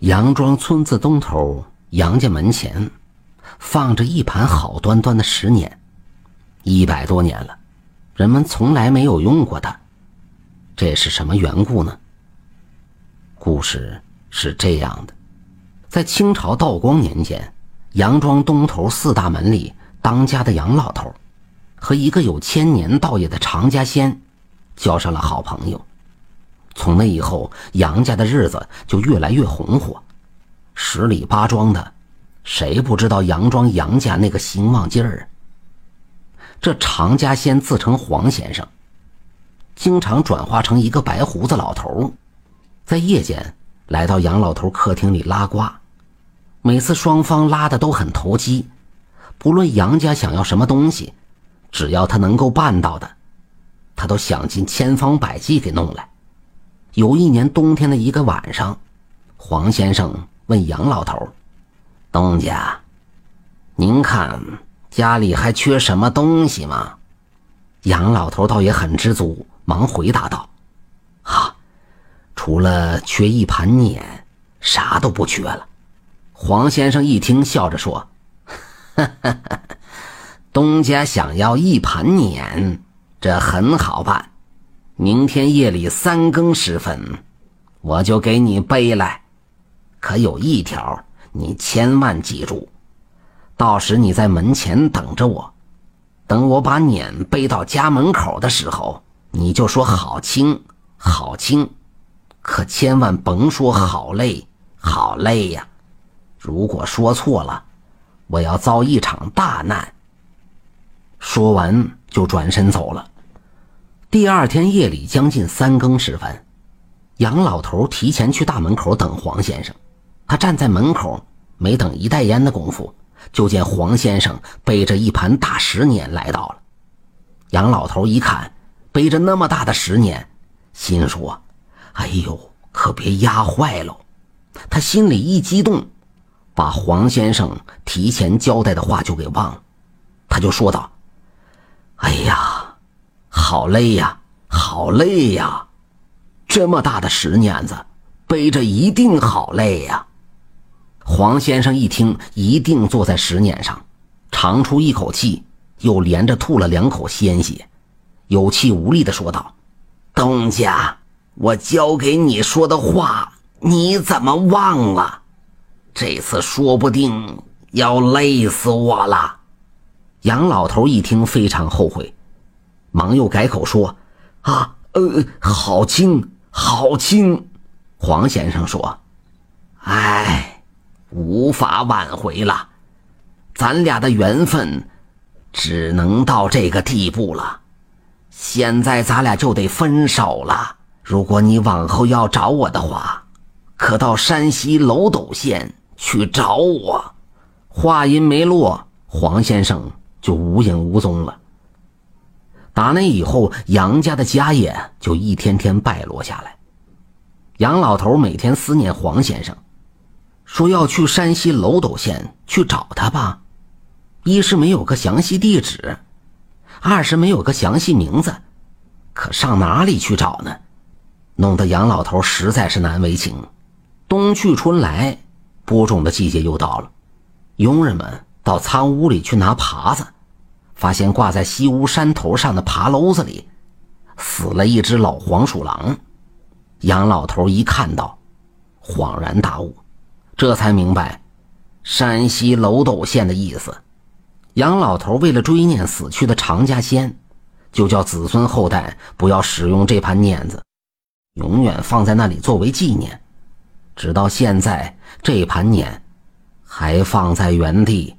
杨庄村子东头杨家门前，放着一盘好端端的十年，一百多年了，人们从来没有用过它，这是什么缘故呢？故事是这样的，在清朝道光年间，杨庄东头四大门里当家的杨老头，和一个有千年道业的常家仙，交上了好朋友。从那以后，杨家的日子就越来越红火，十里八庄的，谁不知道杨庄杨家那个兴旺劲儿？这常家先自称黄先生，经常转化成一个白胡子老头，在夜间来到杨老头客厅里拉呱，每次双方拉的都很投机，不论杨家想要什么东西，只要他能够办到的，他都想尽千方百计给弄来。有一年冬天的一个晚上，黄先生问杨老头：“东家，您看家里还缺什么东西吗？”杨老头倒也很知足，忙回答道：“啊，除了缺一盘碾，啥都不缺了。”黄先生一听，笑着说：“哈哈哈东家想要一盘碾，这很好办。”明天夜里三更时分，我就给你背来。可有一条，你千万记住：到时你在门前等着我。等我把碾背到家门口的时候，你就说好轻，好轻。可千万甭说好累，好累呀！如果说错了，我要遭一场大难。说完，就转身走了。第二天夜里将近三更时分，杨老头提前去大门口等黄先生。他站在门口，没等一袋烟的功夫，就见黄先生背着一盘大石碾来到了。杨老头一看，背着那么大的石碾，心说：“哎呦，可别压坏喽！”他心里一激动，把黄先生提前交代的话就给忘了。他就说道：“哎呀！”好累呀，好累呀！这么大的石碾子，背着一定好累呀。黄先生一听，一定坐在石碾上，长出一口气，又连着吐了两口鲜血，有气无力的说道：“东家，我交给你说的话，你怎么忘了？这次说不定要累死我了。”杨老头一听，非常后悔。忙又改口说：“啊，呃，好轻，好轻。”黄先生说：“哎，无法挽回了，咱俩的缘分只能到这个地步了。现在咱俩就得分手了。如果你往后要找我的话，可到山西娄斗县去找我。”话音没落，黄先生就无影无踪了。打那以后，杨家的家业就一天天败落下来。杨老头每天思念黄先生，说要去山西娄斗县去找他吧。一是没有个详细地址，二是没有个详细名字，可上哪里去找呢？弄得杨老头实在是难为情。冬去春来，播种的季节又到了，佣人们到仓屋里去拿耙子。发现挂在西屋山头上的爬篓子里，死了一只老黄鼠狼。杨老头一看到，恍然大悟，这才明白山西楼斗县的意思。杨老头为了追念死去的常家仙，就叫子孙后代不要使用这盘碾子，永远放在那里作为纪念。直到现在，这盘碾还放在原地。